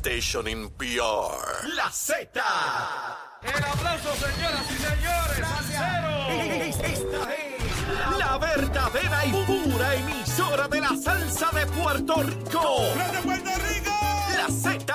station in PR. La Z. El aplauso, señoras y señores. Salsero. Esta es la verdadera y pura emisora de la salsa de Puerto Rico. ¡De Puerto Rico! La Z.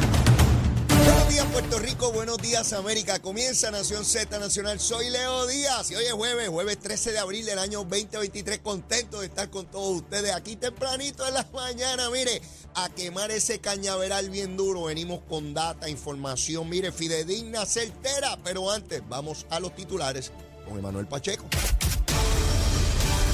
Buenos días Puerto Rico, buenos días América. Comienza Nación Z Nacional. Soy Leo Díaz y hoy es jueves, jueves 13 de abril del año 2023. Contento de estar con todos ustedes aquí tempranito en la mañana. Mire, a quemar ese cañaveral bien duro. Venimos con data, información, mire, fidedigna, certera. Pero antes, vamos a los titulares con Emanuel Pacheco.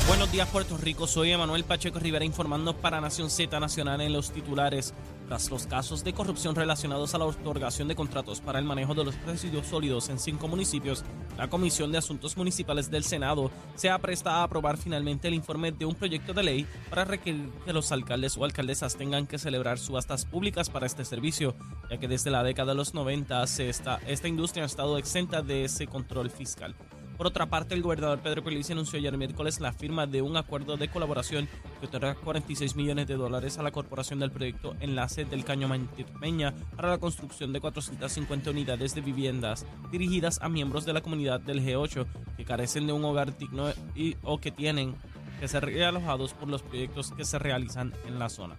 Buenos días Puerto Rico, soy Emanuel Pacheco Rivera informando para Nación Z Nacional en los titulares. Tras los casos de corrupción relacionados a la otorgación de contratos para el manejo de los residuos sólidos en cinco municipios, la Comisión de Asuntos Municipales del Senado se apresta a aprobar finalmente el informe de un proyecto de ley para requerir que los alcaldes o alcaldesas tengan que celebrar subastas públicas para este servicio, ya que desde la década de los 90 se está, esta industria ha estado exenta de ese control fiscal. Por otra parte, el gobernador Pedro Pierluisi anunció ayer miércoles la firma de un acuerdo de colaboración que otorga 46 millones de dólares a la corporación del proyecto Enlace del Caño Mantirmeña para la construcción de 450 unidades de viviendas dirigidas a miembros de la comunidad del G8 que carecen de un hogar digno y, o que tienen que ser realojados por los proyectos que se realizan en la zona.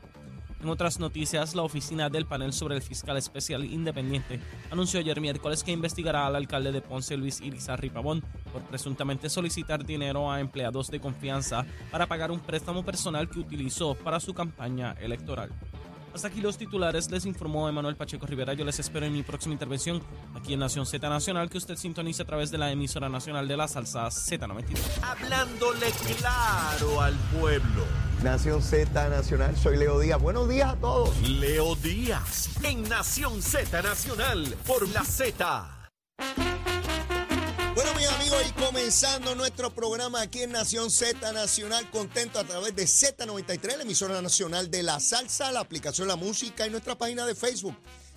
En otras noticias, la oficina del panel sobre el fiscal especial independiente anunció ayer miércoles que investigará al alcalde de Ponce, Luis Irizarry Pavón, por presuntamente solicitar dinero a empleados de confianza para pagar un préstamo personal que utilizó para su campaña electoral. Hasta aquí los titulares, les informó Emanuel Pacheco Rivera. Yo les espero en mi próxima intervención aquí en Nación Z Nacional, que usted sintoniza a través de la emisora nacional de la salsa Z92. Hablándole claro al pueblo. Nación Z Nacional, soy Leo Díaz. Buenos días a todos. Leo Díaz en Nación Z Nacional por la Z. comenzando nuestro programa aquí en Nación Z Nacional, contento a través de Z93, la emisora nacional de la salsa, la aplicación La Música y nuestra página de Facebook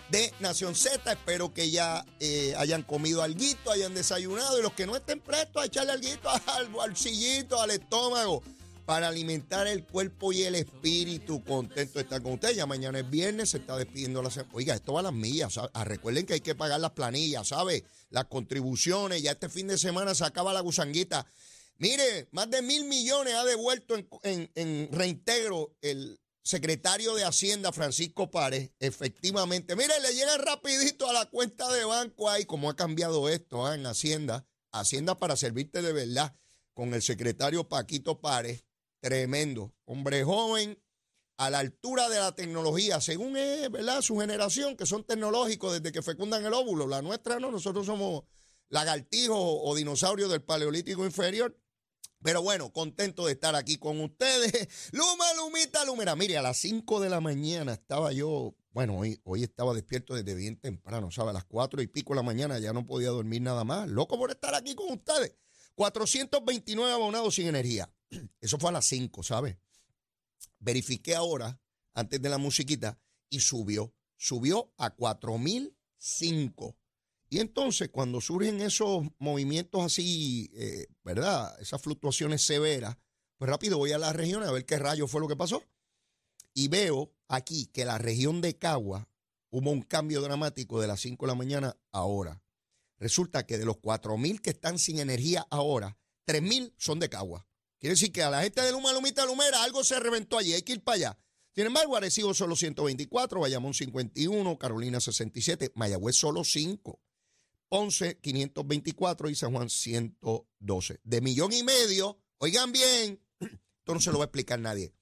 de Nación Z. Espero que ya eh, hayan comido alguito, hayan desayunado y los que no estén prestos a echarle alguito al bolsillito, al estómago para alimentar el cuerpo y el espíritu. Contento de estar con ustedes. Ya mañana es viernes, se está despidiendo la semana. Oiga, esto va a las millas. ¿sabe? Ah, recuerden que hay que pagar las planillas, ¿sabe? Las contribuciones. Ya este fin de semana se acaba la gusanguita. Mire, más de mil millones ha devuelto en, reintegro el secretario de Hacienda, Francisco Párez. Efectivamente. Mire, le llega rapidito a la cuenta de banco ahí, como ha cambiado esto ah, en Hacienda. Hacienda para servirte de verdad. Con el secretario Paquito Párez. Tremendo. Hombre joven, a la altura de la tecnología, según es, ¿verdad? Su generación, que son tecnológicos desde que fecundan el óvulo. La nuestra no, nosotros somos lagartijos o dinosaurios del Paleolítico inferior. Pero bueno, contento de estar aquí con ustedes. Luma, Lumita, Lumera. Mire, a las 5 de la mañana estaba yo, bueno, hoy, hoy estaba despierto desde bien temprano, ¿sabe? A las 4 y pico de la mañana ya no podía dormir nada más. Loco por estar aquí con ustedes. 429 abonados sin energía. Eso fue a las 5, ¿sabe? Verifiqué ahora, antes de la musiquita, y subió. Subió a 4005. Y entonces, cuando surgen esos movimientos así, eh, ¿verdad? Esas fluctuaciones severas, pues rápido voy a la región a ver qué rayo fue lo que pasó. Y veo aquí que la región de Cagua hubo un cambio dramático de las 5 de la mañana a ahora. Resulta que de los 4.000 que están sin energía ahora, 3.000 son de Cagua. Quiere decir que a la gente de Luma, Lumita, Lumera algo se reventó allí, hay que ir para allá. Sin embargo, Arecibo solo 124, Bayamón 51, Carolina 67, Mayagüez solo 5. Ponce 524 y San Juan 112. De millón y medio, oigan bien, esto no se lo va a explicar nadie.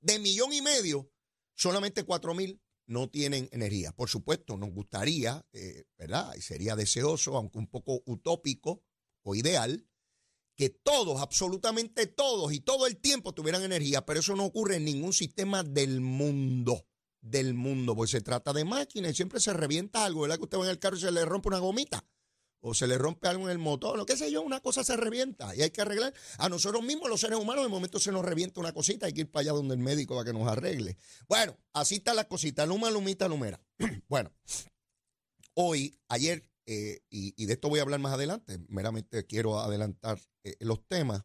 De millón y medio, solamente 4 mil no tienen energía. Por supuesto, nos gustaría, eh, ¿verdad? Y sería deseoso, aunque un poco utópico o ideal, que todos, absolutamente todos y todo el tiempo tuvieran energía, pero eso no ocurre en ningún sistema del mundo. del mundo, pues se trata de máquinas y siempre se revienta algo, ¿verdad? Que usted va en el carro y se le rompe una gomita o se le rompe algo en el motor, lo que sé yo, una cosa se revienta y hay que arreglar. A nosotros mismos, los seres humanos, de momento se nos revienta una cosita, hay que ir para allá donde el médico para que nos arregle. Bueno, así está la cosita, luma, lumita, lumera. bueno, hoy, ayer, eh, y, de esto voy a hablar más adelante, meramente quiero adelantar eh, los temas.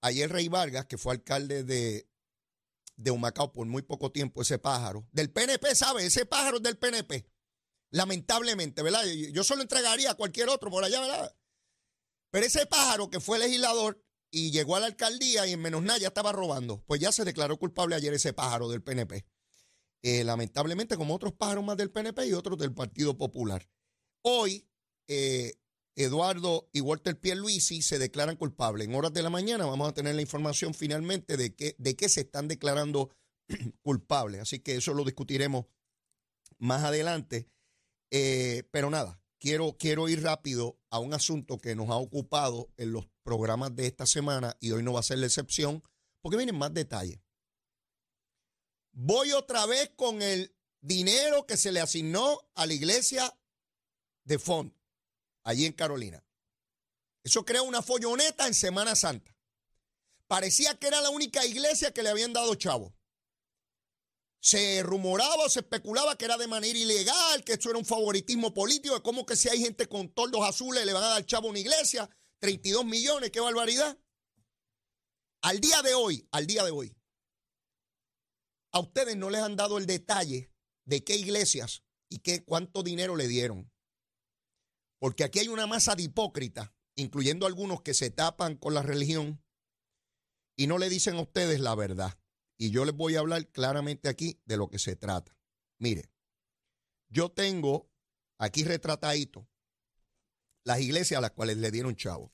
Ayer Rey Vargas, que fue alcalde de, de Humacao por muy poco tiempo, ese pájaro, del PNP, ¿sabe? Ese pájaro es del PNP. Lamentablemente, ¿verdad? Yo solo entregaría a cualquier otro por allá, ¿verdad? Pero ese pájaro que fue legislador y llegó a la alcaldía y en menos nada ya estaba robando, pues ya se declaró culpable ayer ese pájaro del PNP. Eh, lamentablemente, como otros pájaros más del PNP y otros del Partido Popular. Hoy, eh, Eduardo y Walter Pierluisi se declaran culpables. En horas de la mañana vamos a tener la información finalmente de qué de se están declarando culpables. Así que eso lo discutiremos más adelante. Eh, pero nada, quiero, quiero ir rápido a un asunto que nos ha ocupado en los programas de esta semana y hoy no va a ser la excepción porque vienen más detalles. Voy otra vez con el dinero que se le asignó a la iglesia de Font allí en Carolina. Eso crea una folloneta en Semana Santa. Parecía que era la única iglesia que le habían dado chavo. Se rumoraba, se especulaba que era de manera ilegal, que esto era un favoritismo político, de cómo que si hay gente con toldos azules le van a dar chavo a una iglesia, 32 millones, qué barbaridad. Al día de hoy, al día de hoy, a ustedes no les han dado el detalle de qué iglesias y qué cuánto dinero le dieron. Porque aquí hay una masa de hipócritas, incluyendo algunos que se tapan con la religión y no le dicen a ustedes la verdad. Y yo les voy a hablar claramente aquí de lo que se trata. Mire, yo tengo aquí retratadito las iglesias a las cuales le dieron chavo.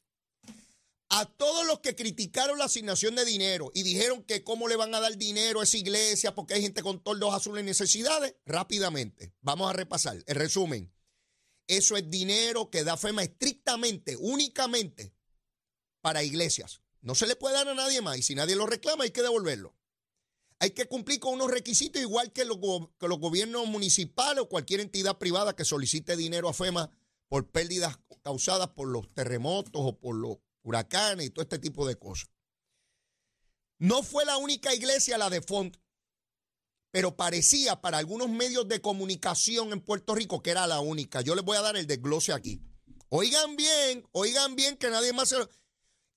A todos los que criticaron la asignación de dinero y dijeron que cómo le van a dar dinero a esa iglesia porque hay gente con toldos azules y necesidades, rápidamente, vamos a repasar. El resumen, eso es dinero que da FEMA estrictamente, únicamente para iglesias. No se le puede dar a nadie más y si nadie lo reclama hay que devolverlo. Hay que cumplir con unos requisitos igual que los, los gobiernos municipales o cualquier entidad privada que solicite dinero a FEMA por pérdidas causadas por los terremotos o por los huracanes y todo este tipo de cosas. No fue la única iglesia la de Font pero parecía para algunos medios de comunicación en Puerto Rico que era la única. Yo les voy a dar el desglose aquí. Oigan bien, oigan bien que nadie más se lo...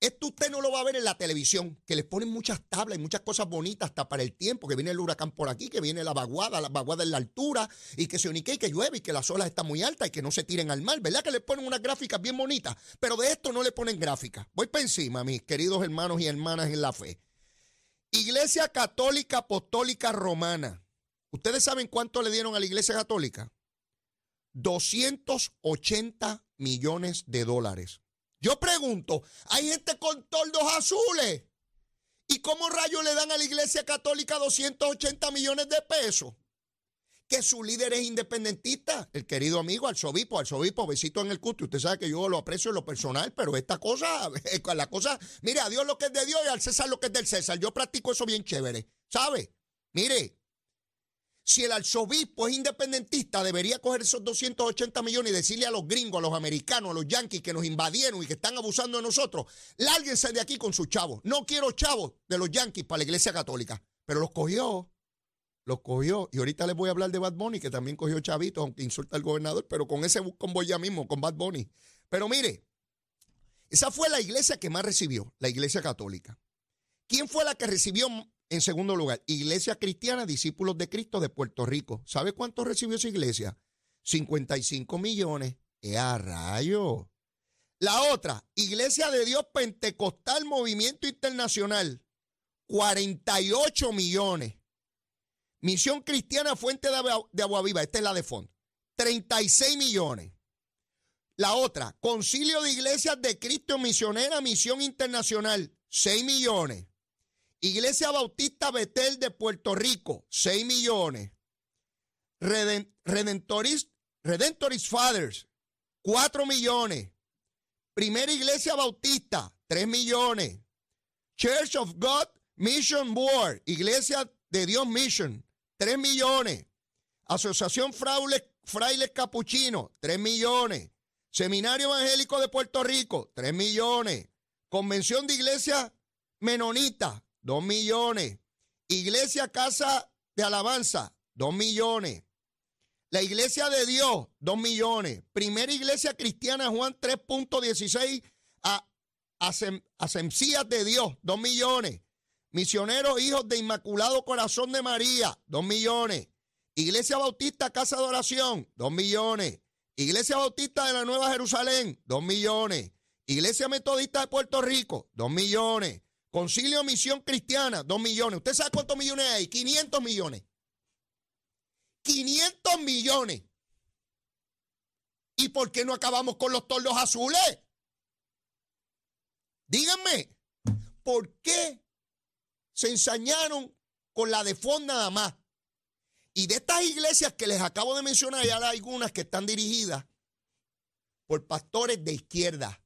Esto usted no lo va a ver en la televisión, que les ponen muchas tablas y muchas cosas bonitas hasta para el tiempo, que viene el huracán por aquí, que viene la vaguada, la vaguada en la altura, y que se unique y que llueve y que las olas están muy altas y que no se tiren al mar, ¿verdad? Que les ponen unas gráficas bien bonitas, pero de esto no le ponen gráficas. Voy para encima, mis queridos hermanos y hermanas en la fe. Iglesia Católica Apostólica Romana. ¿Ustedes saben cuánto le dieron a la Iglesia Católica? 280 millones de dólares. Yo pregunto, hay gente con toldos azules. ¿Y cómo rayos le dan a la Iglesia Católica 280 millones de pesos? Que su líder es independentista, el querido amigo arzobispo, arzobispo, besito en el cuto. Usted sabe que yo lo aprecio en lo personal, pero esta cosa, la cosa, mire, a Dios lo que es de Dios y al César lo que es del César. Yo practico eso bien chévere, ¿sabe? Mire, si el arzobispo es independentista, debería coger esos 280 millones y decirle a los gringos, a los americanos, a los yanquis que nos invadieron y que están abusando de nosotros, lárguense de aquí con sus chavos. No quiero chavos de los yanquis para la iglesia católica. Pero los cogió, los cogió. Y ahorita les voy a hablar de Bad Bunny, que también cogió chavitos, aunque insulta al gobernador, pero con ese convoy ya mismo, con Bad Bunny. Pero mire, esa fue la iglesia que más recibió, la iglesia católica. ¿Quién fue la que recibió en segundo lugar, Iglesia Cristiana, Discípulos de Cristo de Puerto Rico. ¿Sabe cuánto recibió esa iglesia? 55 millones. ¡Eh, a rayo! La otra, Iglesia de Dios Pentecostal Movimiento Internacional, 48 millones. Misión Cristiana Fuente de Agua Viva, esta es la de fondo, 36 millones. La otra, Concilio de Iglesias de Cristo Misionera Misión Internacional, 6 millones. Iglesia Bautista Betel de Puerto Rico, 6 millones. Redentoris, Redentoris Fathers, 4 millones. Primera Iglesia Bautista, 3 millones. Church of God Mission Board, Iglesia de Dios Mission, 3 millones. Asociación Frailes, Frailes Capuchinos, 3 millones. Seminario Evangélico de Puerto Rico, 3 millones. Convención de Iglesia Menonita, 2 millones. Iglesia Casa de Alabanza, 2 millones. La Iglesia de Dios, 2 millones. Primera Iglesia Cristiana Juan 3.16 a Asemcías de Dios, 2 millones. Misioneros Hijos de Inmaculado Corazón de María, 2 millones. Iglesia Bautista Casa de Oración, 2 millones. Iglesia Bautista de la Nueva Jerusalén, 2 millones. Iglesia Metodista de Puerto Rico, 2 millones. Concilio Misión Cristiana, 2 millones. ¿Usted sabe cuántos millones hay? 500 millones. 500 millones. ¿Y por qué no acabamos con los tordos azules? Díganme, ¿por qué se ensañaron con la de fondo nada más? Y de estas iglesias que les acabo de mencionar, ya hay algunas que están dirigidas por pastores de izquierda.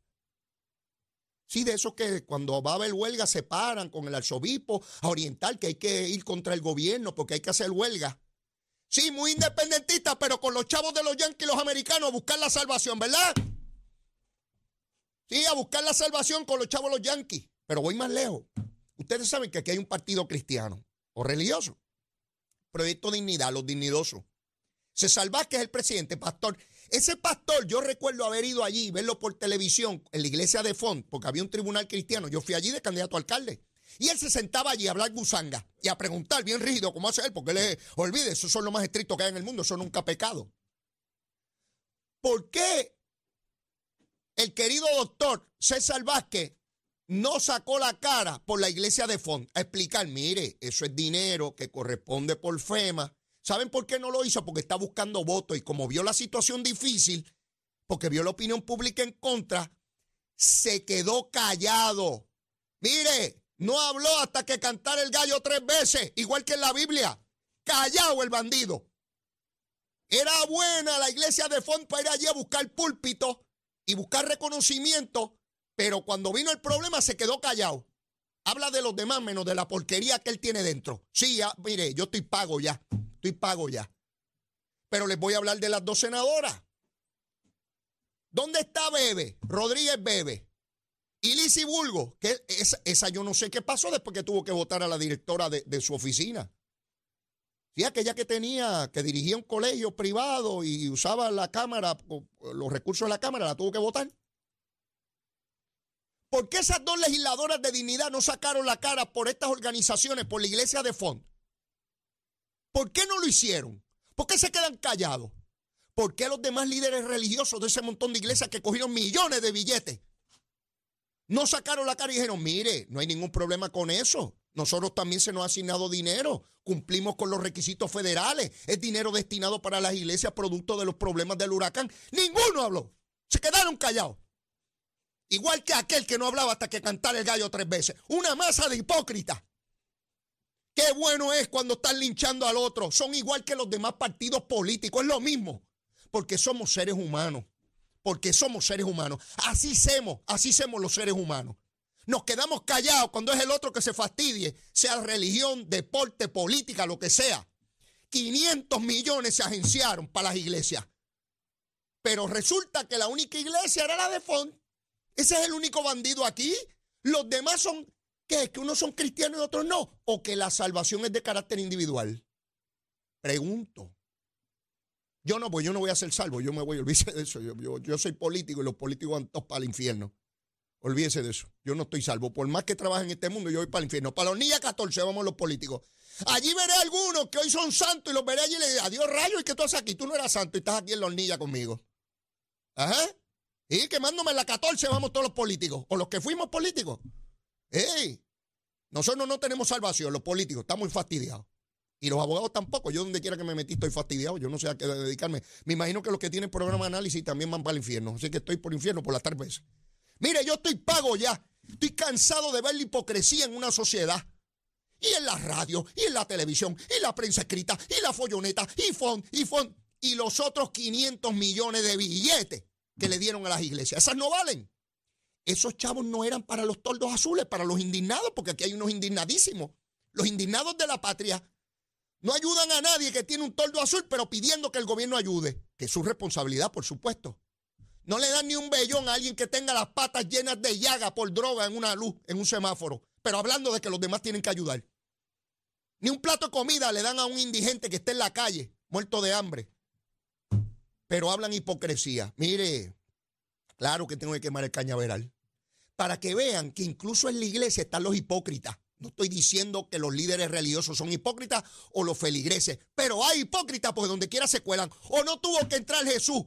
Sí, de esos que cuando va a haber huelga se paran con el arzobispo a orientar que hay que ir contra el gobierno porque hay que hacer huelga. Sí, muy independentista, pero con los chavos de los yanquis los americanos a buscar la salvación, ¿verdad? Sí, a buscar la salvación con los chavos de los yanquis. Pero voy más lejos. Ustedes saben que aquí hay un partido cristiano o religioso. Proyecto Dignidad, los dignidosos. Se salva que es el presidente, pastor. Ese pastor, yo recuerdo haber ido allí, verlo por televisión en la iglesia de Font, porque había un tribunal cristiano. Yo fui allí de candidato a alcalde. Y él se sentaba allí a hablar gusanga y a preguntar bien rígido cómo hace él, porque él olvide, esos son los más estrictos que hay en el mundo, eso nunca pecado. ¿Por qué el querido doctor César Vázquez no sacó la cara por la iglesia de Font a explicar, mire, eso es dinero que corresponde por FEMA. ¿Saben por qué no lo hizo? Porque está buscando votos y como vio la situación difícil, porque vio la opinión pública en contra, se quedó callado. Mire, no habló hasta que cantara el gallo tres veces, igual que en la Biblia. Callado el bandido. Era buena la iglesia de Font para ir allí a buscar púlpito y buscar reconocimiento, pero cuando vino el problema se quedó callado. Habla de los demás menos de la porquería que él tiene dentro. Sí, ya, mire, yo estoy pago ya, estoy pago ya. Pero les voy a hablar de las dos senadoras. ¿Dónde está Bebe? Rodríguez Bebe. Y Lizzie Bulgo, que esa, yo no sé qué pasó después que tuvo que votar a la directora de, su oficina. Sí, aquella que tenía, que dirigía un colegio privado y usaba la cámara, los recursos de la cámara, la tuvo que votar. ¿Por qué esas dos legisladoras de dignidad no sacaron la cara por estas organizaciones, por la iglesia de Font? ¿Por qué no lo hicieron? ¿Por qué se quedan callados? ¿Por qué los demás líderes religiosos de ese montón de iglesias que cogieron millones de billetes no sacaron la cara y dijeron, mire, no hay ningún problema con eso. Nosotros también se nos ha asignado dinero, cumplimos con los requisitos federales, es dinero destinado para las iglesias producto de los problemas del huracán. Ninguno habló, se quedaron callados. Igual que aquel que no hablaba hasta que cantara el gallo tres veces. Una masa de hipócritas. Qué bueno es cuando están linchando al otro. Son igual que los demás partidos políticos. Es lo mismo. Porque somos seres humanos porque somos seres humanos. Así somos, así somos los seres humanos. Nos quedamos callados cuando es el otro que se fastidie, sea religión, deporte, política, lo que sea. 500 millones se agenciaron para las iglesias. Pero resulta que la única iglesia era la de Font. Ese es el único bandido aquí. Los demás son, ¿qué? ¿Que unos son cristianos y otros no? ¿O que la salvación es de carácter individual? Pregunto. Yo no, pues yo no voy a ser salvo, yo me voy, olvídese de eso. Yo, soy político y los políticos van todos para el infierno. Olvídese de eso. Yo no estoy salvo. Por más que trabaje en este mundo, yo voy para el infierno. Para los niños 14 vamos los políticos. Allí veré algunos que hoy son santos y los veré allí y le diré, adiós rayo, ¿y qué tú haces aquí? Tú no eras santo y estás aquí en los niños conmigo. Ajá. Y quemándome la 14 vamos todos los políticos. O los que fuimos políticos. ¡Ey! Nosotros no tenemos salvación, los políticos, estamos fastidiados. Y los abogados tampoco. Yo donde quiera que me metí estoy fastidiado. Yo no sé a qué dedicarme. Me imagino que los que tienen programa de análisis también van para el infierno. Así que estoy por infierno por las tardes. Mire, yo estoy pago ya. Estoy cansado de ver la hipocresía en una sociedad. Y en la radio, y en la televisión, y la prensa escrita, y la folloneta, y fond, y fond, y los otros 500 millones de billetes que le dieron a las iglesias. Esas no valen. Esos chavos no eran para los toldos azules, para los indignados, porque aquí hay unos indignadísimos. Los indignados de la patria No ayudan a nadie que tiene un toldo azul, pero pidiendo que el gobierno ayude, que es su responsabilidad, por supuesto. No le dan ni un vellón a alguien que tenga las patas llenas de llaga por droga en una luz, en un semáforo, pero hablando de que los demás tienen que ayudar. Ni un plato de comida le dan a un indigente que esté en la calle, muerto de hambre. Pero hablan hipocresía. Mire, claro que tengo que quemar el cañaveral. Para que vean que incluso en la iglesia están los hipócritas. No estoy diciendo que los líderes religiosos son hipócritas o los feligreses, pero hay hipócritas porque donde quiera se cuelan. O no tuvo que entrar Jesús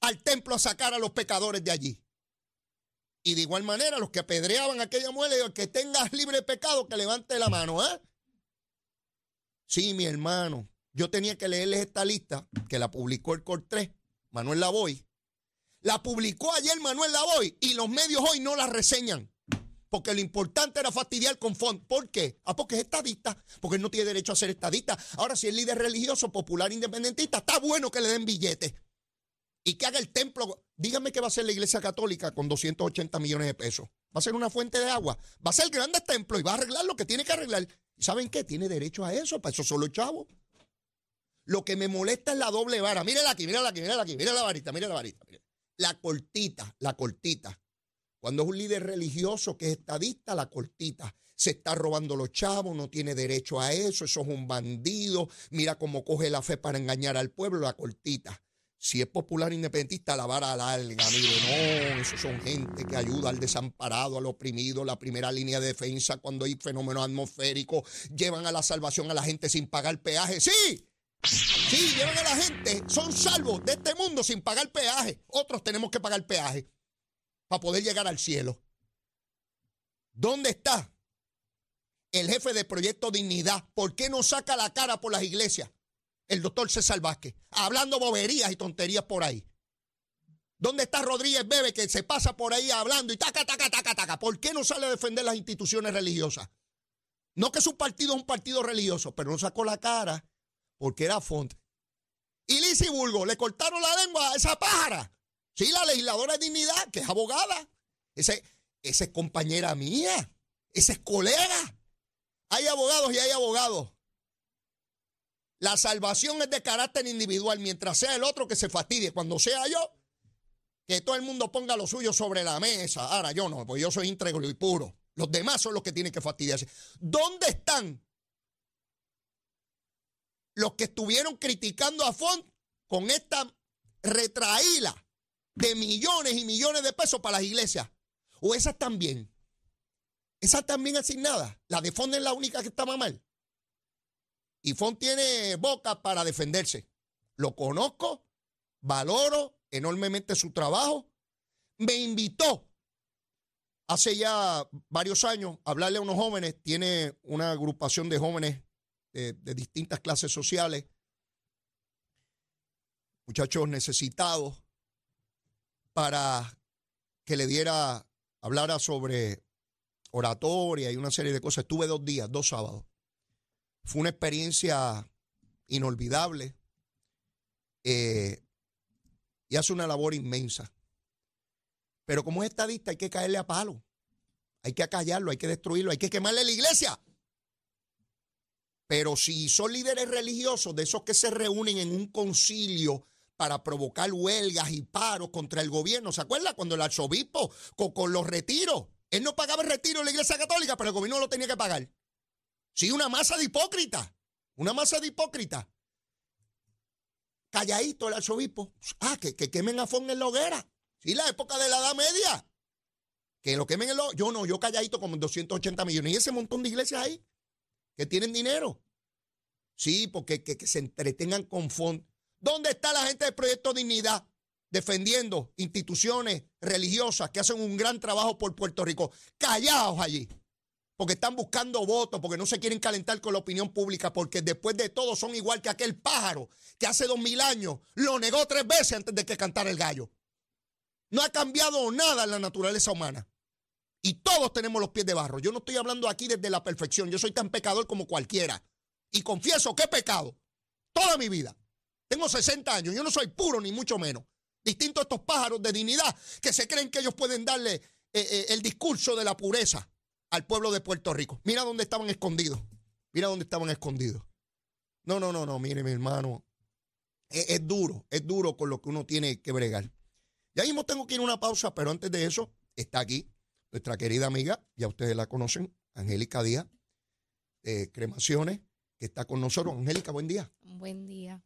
al templo a sacar a los pecadores de allí. Y de igual manera, los que apedreaban aquella muela, el que tenga libre pecado, que levante la mano, ¿eh? Sí, mi hermano. Yo tenía que leerles esta lista que la publicó el Cor 3, Manuel Lavoy. La publicó ayer Manuel Lavoy y los medios hoy no la reseñan. Porque lo importante era fastidiar con Font. ¿Por qué? Ah, porque es estadista. Porque él no tiene derecho a ser estadista. Ahora, si es líder religioso, popular, independentista, está bueno que le den billetes. Y que haga el templo. Dígame qué va a hacer la iglesia católica con 280 millones de pesos. Va a ser una fuente de agua. Va a ser grandes templos y va a arreglar lo que tiene que arreglar. ¿Saben qué? Tiene derecho a eso, para eso solo chavo. Lo que me molesta es la doble vara. Mírala aquí, mírala aquí, mírala aquí, mira la varita, mira la varita. La cortita, la cortita. Cuando es un líder religioso que es estadista, la cortita. Se está robando los chavos, no tiene derecho a eso, eso es un bandido. Mira cómo coge la fe para engañar al pueblo, la cortita. Si es popular independentista, la vara larga, mire, no, esos son gente que ayuda al desamparado, al oprimido, la primera línea de defensa cuando hay fenómenos atmosféricos, llevan a la salvación a la gente sin pagar peaje. Sí, sí, llevan a la gente, son salvos de este mundo sin pagar peaje. Otros tenemos que pagar peaje para poder llegar al cielo. ¿Dónde está el jefe de Proyecto Dignidad? ¿Por qué no saca la cara por las iglesias? el doctor César Vázquez, hablando boberías y tonterías por ahí. ¿Dónde está Rodríguez Bebe que se pasa por ahí hablando y taca, taca, taca, taca? ¿Por qué no sale a defender las instituciones religiosas? No que su partido es un partido religioso, pero no sacó la cara porque era Font. Y Lizzie Bulgo, le cortaron la lengua a esa pájara. Sí, la legisladora de dignidad, que es abogada. Ese, esa es compañera mía. Ese es colega. Hay abogados y hay abogados. La salvación es de carácter individual, mientras sea el otro que se fastidie. Cuando sea yo, que todo el mundo ponga lo suyo sobre la mesa. Ahora yo no, porque yo soy íntegro y puro. Los demás son los que tienen que fastidiarse. ¿Dónde están los que estuvieron criticando a Font con esta retraíla de millones y millones de pesos para las iglesias? ¿O esas también? ¿Esas también asignadas? ¿La de Font es la única que estaba mal? Y Font tiene boca para defenderse. Lo conozco, valoro enormemente su trabajo. Me invitó hace ya varios años a hablarle a unos jóvenes. Tiene una agrupación de jóvenes de, distintas clases sociales, muchachos necesitados, para que le diera, hablara sobre oratoria y una serie de cosas. Estuve dos días, dos sábados. Fue una experiencia inolvidable eh, y hace una labor inmensa. Pero como es estadista hay que caerle a palo, hay que acallarlo, hay que destruirlo, hay que quemarle la iglesia. Pero si son líderes religiosos, de esos que se reúnen en un concilio para provocar huelgas y paros contra el gobierno, ¿se acuerda cuando el arzobispo con, los retiros? Él no pagaba el retiro en la iglesia católica, pero el gobierno lo tenía que pagar. Sí, una masa de hipócritas. Una masa de hipócritas. Calladito el arzobispo. Ah, que, quemen a Fon en la hoguera. Sí, la época de la Edad Media. Que lo quemen en la Yo no, yo calladito como 280 millones. Y ese montón de iglesias ahí que tienen dinero. Sí, porque que, se entretengan con Fon. ¿Dónde está la gente del Proyecto Dignidad? Defendiendo instituciones religiosas que hacen un gran trabajo por Puerto Rico. Callados allí porque están buscando votos, porque no se quieren calentar con la opinión pública, porque después de todo son igual que aquel pájaro que hace dos mil años lo negó tres veces antes de que cantara el gallo. No ha cambiado nada en la naturaleza humana. Y todos tenemos los pies de barro. Yo no estoy hablando aquí desde la perfección. Yo soy tan pecador como cualquiera. Y confieso que he pecado toda mi vida. Tengo 60 años. Yo no soy puro ni mucho menos. Distinto a estos pájaros de dignidad que se creen que ellos pueden darle eh, eh, el discurso de la pureza al pueblo de Puerto Rico. Mira dónde estaban escondidos. Mira dónde estaban escondidos. No, no, no, no, mire, mi hermano. Es, duro, es duro con lo que uno tiene que bregar. Ya mismo tengo que ir a una pausa, pero antes de eso, está aquí nuestra querida amiga, ya ustedes la conocen, Angélica Díaz, de Cremaciones, que está con nosotros. Angélica, buen día. Buen día.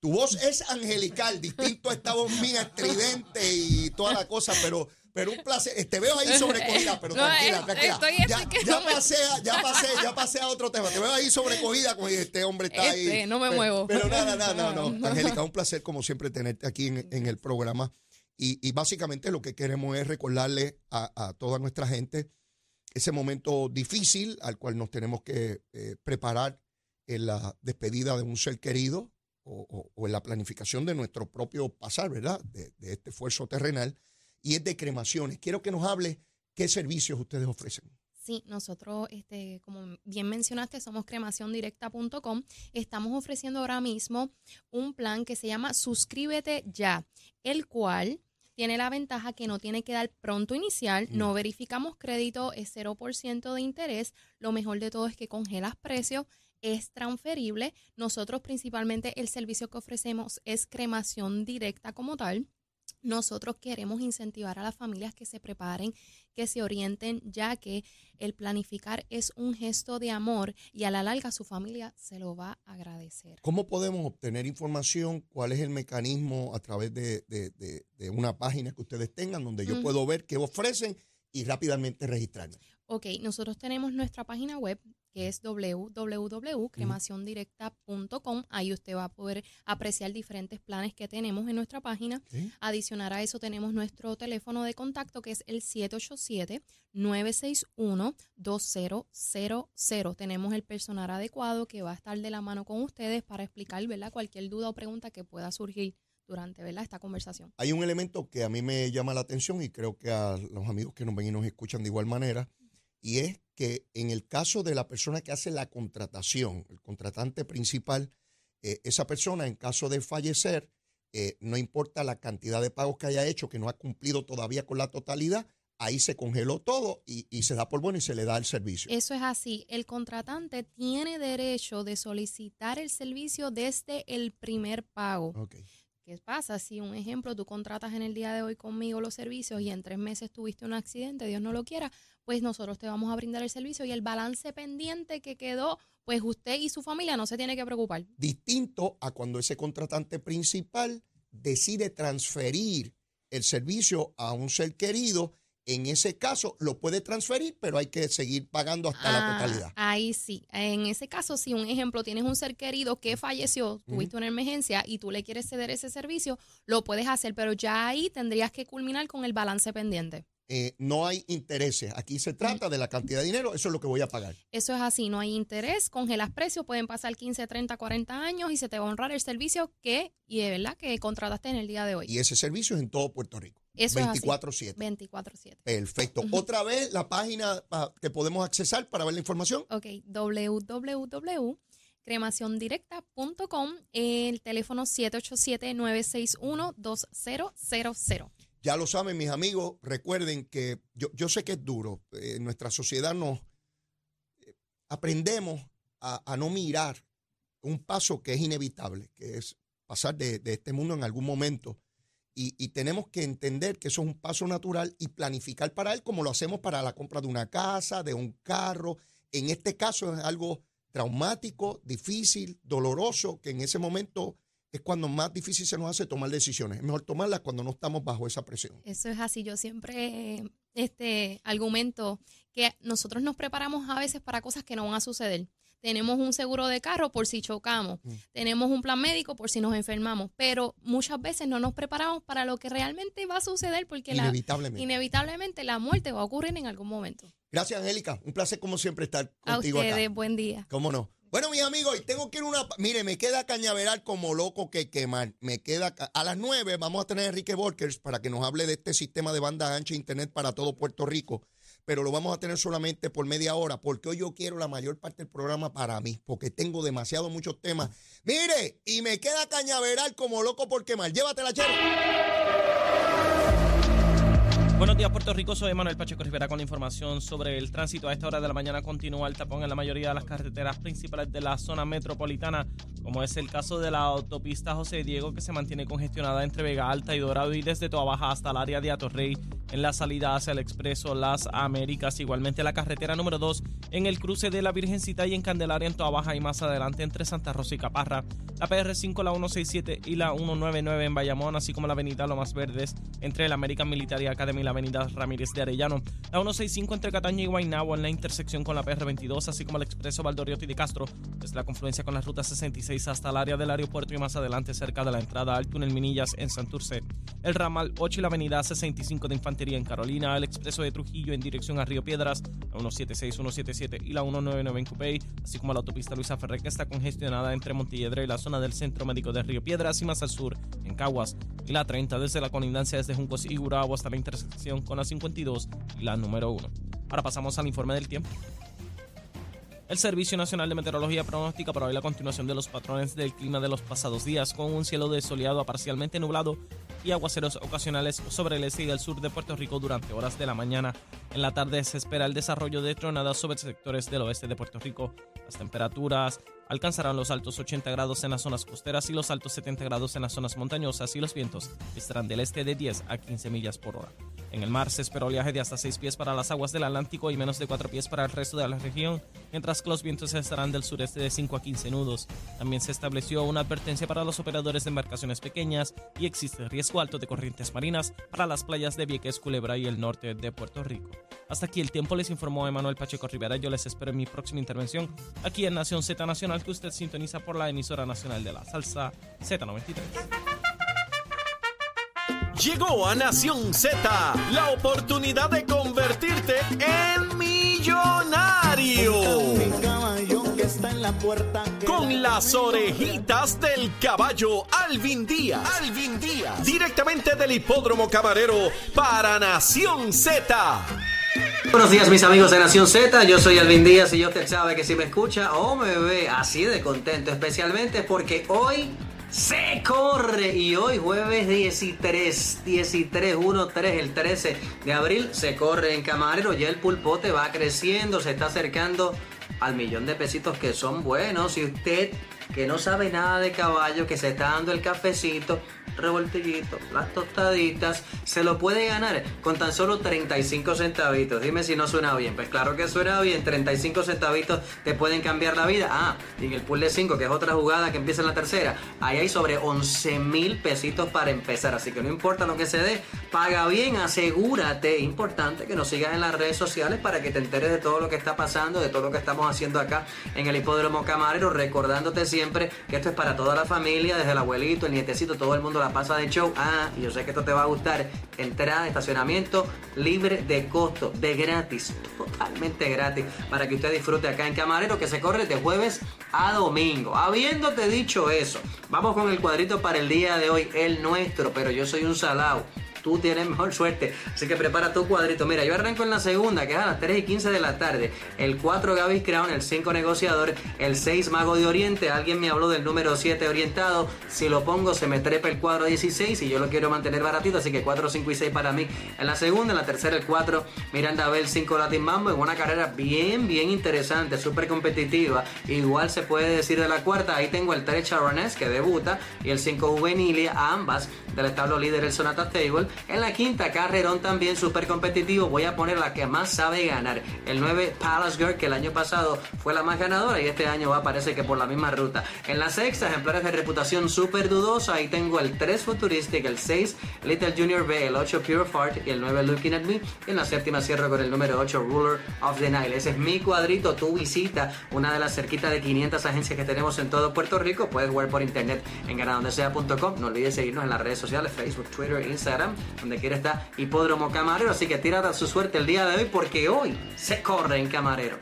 Tu voz es angelical, distinto a esta voz mía estridente y toda la cosa, pero, pero un placer. Te veo ahí sobrecogida, pero No, tranquila, eh, tranquila. estoy Ya, pasé, a- ya pasé, ya pasé a otro tema. Te veo ahí sobrecogida con este hombre está ahí. Este, no me Pero- muevo. Pero nada, nada, no, no. Angélica, un placer como siempre tenerte aquí en, en el programa. Y, y básicamente lo que queremos es recordarle a, toda nuestra gente ese momento difícil al cual nos tenemos que eh, preparar en la despedida de un ser querido o en la planificación de nuestro propio pasar, ¿verdad? De, de este esfuerzo terrenal. Y es de cremaciones. Quiero que nos hable qué servicios ustedes ofrecen. Sí, nosotros, este, como bien mencionaste, somos cremaciondirecta.com. Estamos ofreciendo ahora mismo un plan que se llama Suscríbete Ya, el cual tiene la ventaja que no tiene que dar pronto inicial, no verificamos crédito, es 0% de interés. Lo mejor de todo es que congelas precios, es transferible. Nosotros principalmente el servicio que ofrecemos es cremación directa como tal. Nosotros queremos incentivar a las familias que se preparen, que se orienten, ya que el planificar es un gesto de amor y a la larga su familia se lo va a agradecer. ¿Cómo podemos obtener información? ¿Cuál es el mecanismo a través de, de- de- de una página que ustedes tengan donde yo Ujú. puedo ver qué ofrecen y rápidamente registrarme? Ok, nosotros tenemos nuestra página web que es www.cremaciondirecta.com. Ahí usted va a poder apreciar diferentes planes que tenemos en nuestra página. ¿Sí? Adicional a eso tenemos nuestro teléfono de contacto que es el 787-961-2000. Tenemos el personal adecuado que va a estar de la mano con ustedes para explicar ¿verdad? cualquier duda o pregunta que pueda surgir durante ¿verdad? esta conversación. Hay un elemento que a mí me llama la atención y creo que a los amigos que nos ven y nos escuchan de igual manera, y es que en el caso de la persona que hace la contratación, el contratante principal, eh, esa persona en caso de fallecer, eh, no importa la cantidad de pagos que haya hecho, que no ha cumplido todavía con la totalidad, ahí se congeló todo y, y se da por bueno y se le da el servicio. Eso es así. El contratante tiene derecho de solicitar el servicio desde el primer pago. ¿Qué pasa? Si un ejemplo, tú contratas en el día de hoy conmigo los servicios y en tres meses tuviste un accidente, Dios no lo quiera, pues nosotros te vamos a brindar el servicio y el balance pendiente que quedó, pues usted y su familia no se tiene que preocupar. distinto a cuando ese contratante principal decide transferir el servicio a un ser querido. En ese caso lo puede transferir, pero hay que seguir pagando hasta la Ah, totalidad. Ahí sí. En ese caso, si un ejemplo, tienes un ser querido que falleció, tuviste una emergencia y tú le quieres ceder ese servicio, lo puedes hacer, pero ya ahí tendrías que culminar con el balance pendiente. Eh, no hay intereses. Aquí se trata de la cantidad de dinero, eso es lo que voy a pagar. Eso es así, no hay interés, congelas precios, pueden pasar 15, 30, 40 años y se te va a honrar el servicio que, y de verdad, que contrataste en el día de hoy. Y ese servicio es en todo Puerto Rico. Eso es así. 24-7. 24-7. Perfecto. Otra vez la página ah, que podemos accesar para ver la información. Ok, www.cremaciondirecta.com, el teléfono 787-961-2000. Ya lo saben, mis amigos, recuerden que yo, yo sé que es duro. eh, En nuestra sociedad nos eh, aprendemos a, no mirar un paso que es inevitable, que es pasar de, de este mundo en algún momento. Y, y tenemos que entender que eso es un paso natural y planificar para él como lo hacemos para la compra de una casa, de un carro. En este caso es algo traumático, difícil, doloroso, que en ese momento es cuando más difícil se nos hace tomar decisiones. Es mejor tomarlas cuando no estamos bajo esa presión. Eso es así, yo siempre este argumento que nosotros nos preparamos a veces para cosas que no van a suceder. Tenemos un seguro de carro por si chocamos, Mm. tenemos un plan médico por si nos enfermamos, pero muchas veces no nos preparamos para lo que realmente va a suceder porque la, Inevitablemente. inevitablemente la muerte va a ocurrir en algún momento. Gracias, Angélica. Un placer, como siempre, estar A contigo ustedes, acá. buen día. ¿Cómo no? Bueno, mis amigos, y tengo que ir una. Mire, me queda cañaveral como loco que quemar. Me queda. A las nueve vamos a tener a Enrique Volkers para que nos hable de este sistema de banda ancha e internet para todo Puerto Rico. Pero lo vamos a tener solamente por media hora, porque hoy yo quiero la mayor parte del programa para mí, porque tengo demasiados muchos temas. Mire, y me queda cañaveral como loco por quemar. Llévatela, chero. Buenos días, Puerto Rico. Soy Manuel Pacheco Rivera con información sobre el tránsito. A esta hora de la mañana continúa el tapón en la mayoría de las carreteras principales de la zona metropolitana, como es el caso de la autopista José Diego, que se mantiene congestionada entre Vega Alta y Dorado y desde Toa Baja hasta el área de Atorrey en la salida hacia el Expreso Las Américas. Igualmente la carretera número 2 en el cruce de la Virgencita y en Candelaria en Toa Baja y más adelante entre Santa Rosa y Caparra. La PR5, la 167 y la 199 en Bayamón, así como la avenida Lomas Verdes entre la American Military Academy y la avenida Ramírez de Arellano. La 165 entre Cataña y Guaynabo en la intersección con la PR22, así como el expreso Valdoriotti de Castro, desde la confluencia con la ruta 66 hasta el área del aeropuerto y más adelante cerca de la entrada al túnel Minillas en Santurce. El ramal 8 y la avenida 65 de Infantería en Carolina, el expreso de Trujillo en dirección a Río Piedras, la 176, 177 y la 199 en Cupey, así como la autopista Luisa Ferrer que está congestionada entre Montilledre y la zona del Centro Médico de Río Piedras y más al sur en Caguas, y la 30 desde la colindancia desde Juncos y Gurabo hasta la intersección con la 52 y la número 1. Ahora pasamos al informe del tiempo. El Servicio Nacional de Meteorología pronostica para hoy la continuación de los patrones del clima de los pasados días, con un cielo desoleado a parcialmente nublado y aguaceros ocasionales sobre el este y el sur de Puerto Rico durante horas de la mañana. En la tarde se espera el desarrollo de tronadas sobre sectores del oeste de Puerto Rico. Las temperaturas alcanzarán los altos 80 grados en las zonas costeras y los altos 70 grados en las zonas montañosas y los vientos estarán del este de 10 a 15 millas por hora. En el mar se espera oleaje de hasta 6 pies para las aguas del Atlántico y menos de 4 pies para el resto de la región, mientras que los vientos estarán del sureste de 5 a 15 nudos. También se estableció una advertencia para los operadores de embarcaciones pequeñas y existe riesgo alto de corrientes marinas para las playas de Vieques, Culebra y el norte de Puerto Rico. Hasta aquí el tiempo les informó Emanuel Pacheco Rivera. Yo les espero en mi próxima intervención aquí en Nación Z Nacional que usted sintoniza por la emisora nacional de la salsa Z93. Llegó a Nación Z la oportunidad de convertirte en millonario. Con las orejitas del caballo Alvin Díaz. Alvin Díaz. Directamente del hipódromo camarero para Nación Z. Buenos días mis amigos de Nación Z, yo soy Alvin Díaz y usted sabe que si me escucha o me ve así de contento, especialmente porque hoy se corre y hoy jueves 13, 13, 1, 3, el 13 de abril se corre en Camarero, ya el pulpote va creciendo, se está acercando al millón de pesitos que son buenos. Y usted que no sabe nada de caballo, que se está dando el cafecito, revoltillito, las tostaditas, se lo puede ganar con tan solo 35 centavitos. Dime si no suena bien. Pues claro que suena bien, 35 centavitos te pueden cambiar la vida. Ah, y en el pool de 5, que es otra jugada que empieza en la tercera, ahí hay sobre 11 mil pesitos para empezar. Así que no importa lo que se dé, paga bien, asegúrate. Importante que nos sigas en las redes sociales para que te enteres de todo lo que está pasando, de todo lo que estamos haciendo acá en el hipódromo camarero, recordándote siempre que esto es para toda la familia, desde el abuelito, el nietecito, todo el mundo la pasa de show. Ah, yo sé que esto te va a gustar. Entrada, estacionamiento libre de costo, de gratis, totalmente gratis, para que usted disfrute acá en Camarero, que se corre de jueves a domingo. Habiéndote dicho eso, vamos con el cuadrito para el día de hoy, el nuestro, pero yo soy un salao tú tienes mejor suerte. Así que prepara tu cuadrito. Mira, yo arranco en la segunda, que es a las 3 y 15 de la tarde. El 4 Gavis Crown, el 5 Negociador, el 6 Mago de Oriente. Alguien me habló del número 7 Orientado. Si lo pongo, se me trepa el cuadro 16 y yo lo quiero mantener baratito. Así que 4, 5 y 6 para mí en la segunda. En la tercera, el 4 Miranda Bell, 5 Latin Mambo. En una carrera bien, bien interesante, súper competitiva. Igual se puede decir de la cuarta. Ahí tengo el 3 Charonés que debuta y el 5 Juvenilia, ambas del establo líder, el Sonata Table. En la quinta, Carrerón también súper competitivo. Voy a poner la que más sabe ganar. El 9, Palace Girl, que el año pasado fue la más ganadora y este año va, parece que por la misma ruta. En la sexta, ejemplares de reputación súper dudosa. Ahí tengo el 3, Futuristic, el 6, Little Junior B, el 8, Pure Fart y el 9, Looking at Me. Y en la séptima cierro con el número 8, Ruler of the Nile. Ese es mi cuadrito. Tu visita una de las cerquitas de 500 agencias que tenemos en todo Puerto Rico. Puedes jugar por internet en ganadondesea.com. No olvides seguirnos en las redes sociales, Facebook, Twitter, Instagram donde quiera está Hipódromo Camarero. Así que tira su suerte el día de hoy porque hoy se corre en Camarero.